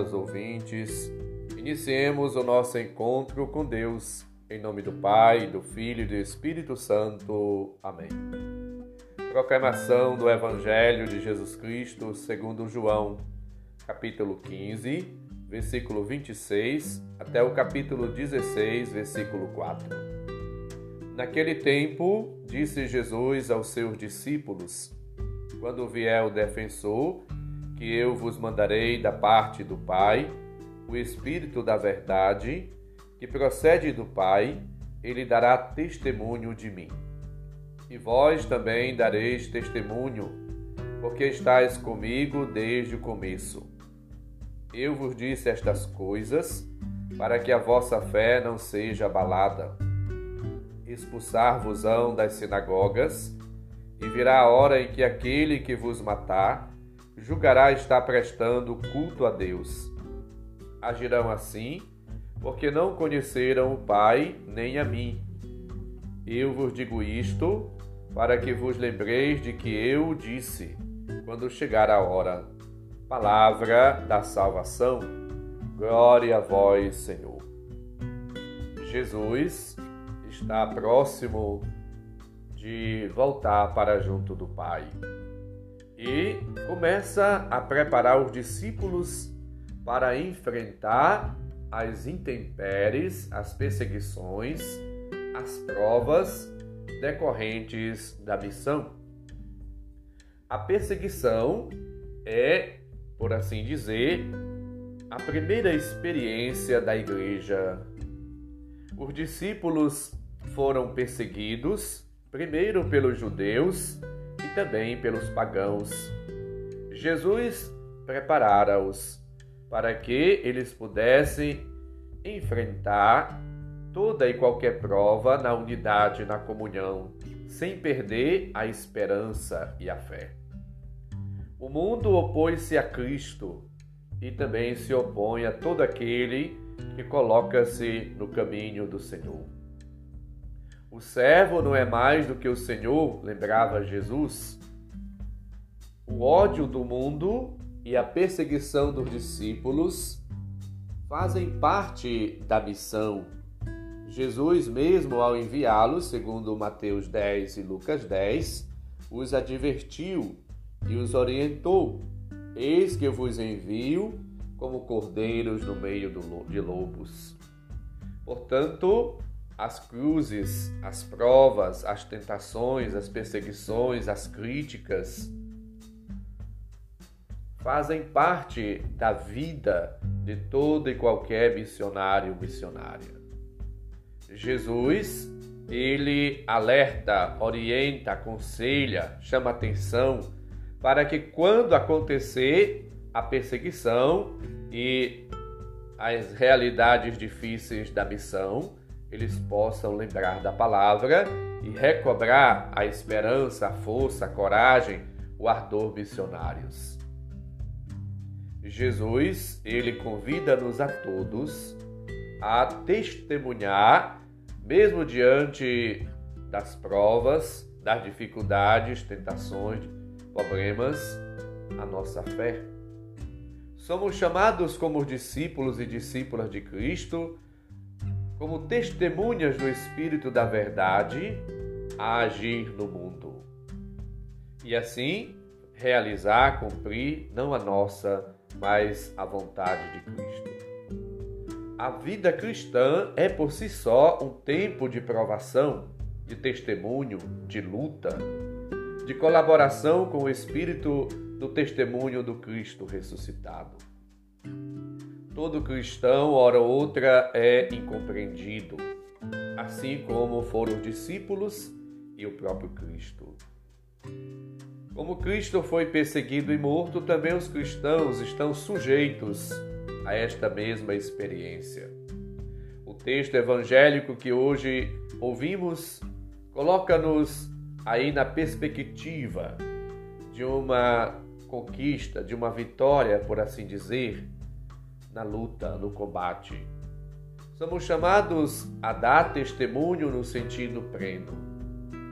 caros ouvintes, iniciemos o nosso encontro com Deus, em nome do Pai, do Filho e do Espírito Santo. Amém. Proclamação do Evangelho de Jesus Cristo segundo João, capítulo 15, versículo 26, até o capítulo 16, versículo 4. Naquele tempo, disse Jesus aos seus discípulos: Quando vier o defensor, que eu vos mandarei da parte do Pai, o Espírito da Verdade, que procede do Pai, ele dará testemunho de mim. E vós também dareis testemunho, porque estáis comigo desde o começo. Eu vos disse estas coisas, para que a vossa fé não seja abalada. Expulsar-vos-ão das sinagogas, e virá a hora em que aquele que vos matar julgará estar prestando culto a Deus. Agirão assim, porque não conheceram o Pai nem a mim. Eu vos digo isto para que vos lembreis de que eu disse, quando chegar a hora. Palavra da salvação. Glória a vós, Senhor. Jesus está próximo de voltar para junto do Pai e começa a preparar os discípulos para enfrentar as intempéries, as perseguições, as provas decorrentes da missão. A perseguição é, por assim dizer, a primeira experiência da igreja. Os discípulos foram perseguidos, primeiro pelos judeus também pelos pagãos. Jesus preparara-os para que eles pudessem enfrentar toda e qualquer prova na unidade, na comunhão, sem perder a esperança e a fé. O mundo opôs-se a Cristo e também se opõe a todo aquele que coloca-se no caminho do Senhor. O servo não é mais do que o Senhor, lembrava Jesus. O ódio do mundo e a perseguição dos discípulos fazem parte da missão. Jesus, mesmo ao enviá-los, segundo Mateus 10 e Lucas 10, os advertiu e os orientou: Eis que eu vos envio como cordeiros no meio de lobos. Portanto, as cruzes, as provas, as tentações, as perseguições, as críticas fazem parte da vida de todo e qualquer missionário missionária. Jesus, ele alerta, orienta, aconselha, chama atenção para que quando acontecer a perseguição e as realidades difíceis da missão, eles possam lembrar da palavra e recobrar a esperança, a força, a coragem, o ardor missionários. Jesus, ele convida-nos a todos a testemunhar, mesmo diante das provas, das dificuldades, tentações, problemas, a nossa fé. Somos chamados como discípulos e discípulas de Cristo como testemunhas do Espírito da Verdade a agir no mundo. E assim realizar, cumprir não a nossa, mas a vontade de Cristo. A vida cristã é por si só um tempo de provação, de testemunho, de luta, de colaboração com o Espírito do testemunho do Cristo ressuscitado. Todo cristão, hora ou outra, é incompreendido, assim como foram os discípulos e o próprio Cristo. Como Cristo foi perseguido e morto, também os cristãos estão sujeitos a esta mesma experiência. O texto evangélico que hoje ouvimos coloca-nos aí na perspectiva de uma conquista, de uma vitória, por assim dizer, na luta, no combate. Somos chamados a dar testemunho no sentido pleno,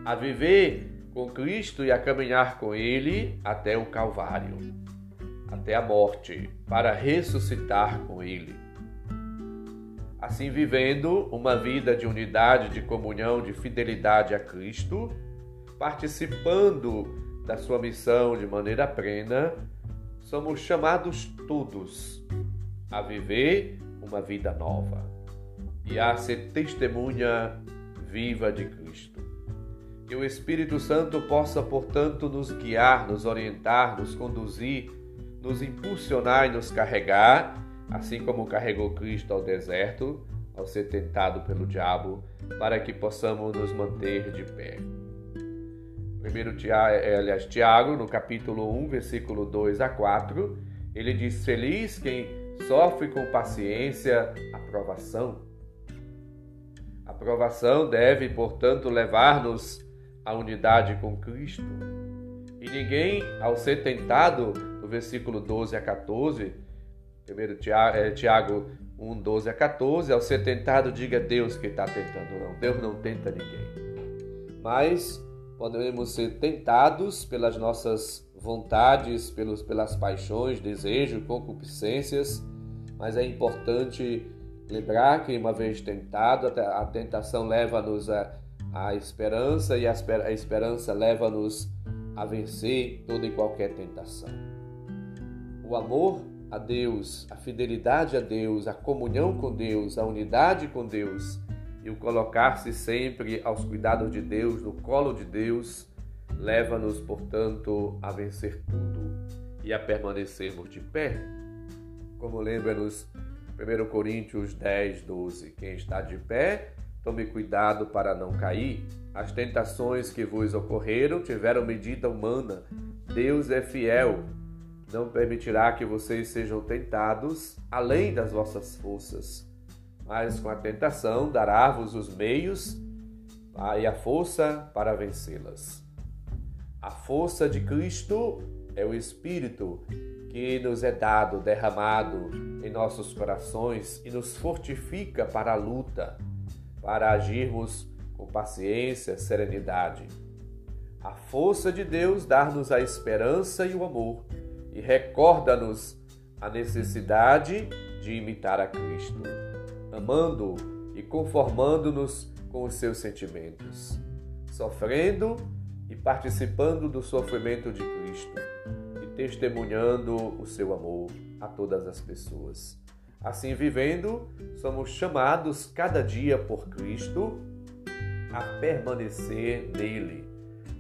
a viver com Cristo e a caminhar com Ele até o Calvário. até a morte, para ressuscitar com Ele. Assim, vivendo uma vida de unidade, de comunhão, de fidelidade a Cristo, participando da sua missão de maneira plena, somos chamados todos a viver uma vida nova e a ser testemunha viva de Cristo. Que o Espírito Santo possa, portanto, nos guiar, nos orientar, nos conduzir, nos impulsionar e nos carregar, assim como carregou Cristo ao deserto, ao ser tentado pelo diabo, para que possamos nos manter de pé. Primeiro é, Tiago, no capítulo 1, versículo 2 a 4, ele diz: Feliz quem sofre com paciência a provação. A provação deve, portanto, levar-nos à unidade com Cristo. E ninguém, ao ser tentado, no versículo 12 a 14, 1 Tiago 1, 12 a 14, ao ser tentado, diga Deus que está tentando, não. Deus não tenta ninguém. Mas podemos ser tentados pelas nossas vontades, pelos, pelas paixões, desejos, concupiscências, mas é importante lembrar que, uma vez tentado, a tentação leva-nos à, à esperança e a, a esperança leva-nos a vencer toda e qualquer tentação. O amor a Deus, a fidelidade a Deus, a comunhão com Deus, a unidade com Deus e o colocar-se sempre aos cuidados de Deus, no colo de Deus, leva-nos, portanto, a vencer tudo e a permanecermos de pé. Como lembra-nos 1 Coríntios 10, 12: Quem está de pé, tome cuidado para não cair. As tentações que vos ocorreram tiveram medida humana. Deus é fiel. Não permitirá que vocês sejam tentados além das vossas forças mas com a tentação dará-vos os meios e a força para vencê-las. A força de Cristo é o Espírito que nos é dado, derramado em nossos corações e nos fortifica para a luta, para agirmos com paciência, serenidade. A força de Deus dá-nos a esperança e o amor e recorda-nos a necessidade de imitar a Cristo amando e conformando-nos com os seus sentimentos, sofrendo e participando do sofrimento de Cristo e testemunhando o seu amor a todas as pessoas. Assim vivendo, somos chamados cada dia por Cristo a permanecer nele,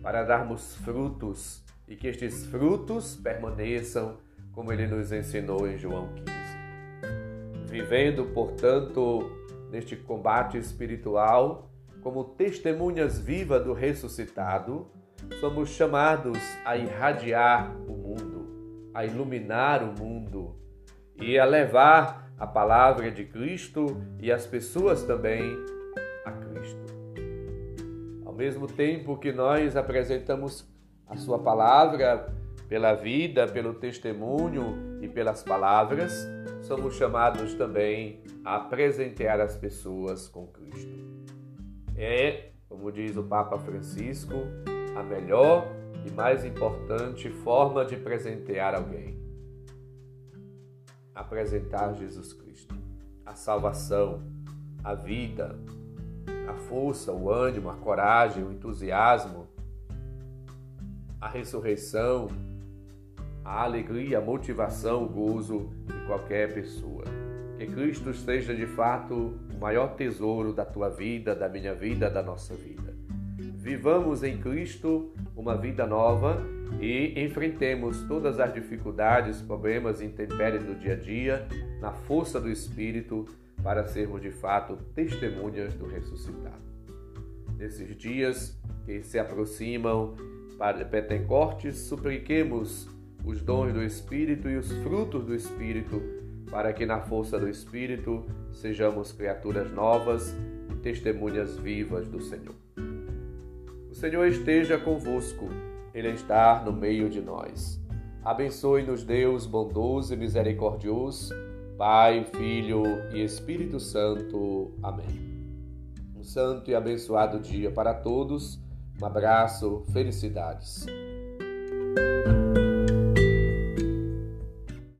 para darmos frutos e que estes frutos permaneçam como ele nos ensinou em João 15. Vivendo, portanto, neste combate espiritual, como testemunhas vivas do ressuscitado, somos chamados a irradiar o mundo, a iluminar o mundo e a levar a palavra de Cristo e as pessoas também a Cristo. Ao mesmo tempo que nós apresentamos a Sua palavra pela vida, pelo testemunho e pelas palavras, somos chamados também a presentear as pessoas com Cristo. É, como diz o Papa Francisco, a melhor e mais importante forma de presentear alguém. Apresentar Jesus Cristo, a salvação, a vida, a força, o ânimo, a coragem, o entusiasmo, a ressurreição, a alegria, a motivação, o gozo de qualquer pessoa. Que Cristo seja de fato o maior tesouro da tua vida, da minha vida, da nossa vida. Vivamos em Cristo uma vida nova e enfrentemos todas as dificuldades, problemas e intempéries do dia a dia na força do Espírito para sermos de fato testemunhas do ressuscitado. Nesses dias que se aproximam para Pentecostes, supliquemos os dons do Espírito e os frutos do Espírito, para que na força do Espírito sejamos criaturas novas e testemunhas vivas do Senhor. Senhor esteja convosco, Ele está no meio de nós. Abençoe-nos, Deus bondoso e misericordioso, Pai, Filho e Espírito Santo. Amém. Um santo e abençoado dia para todos. Um abraço, felicidades.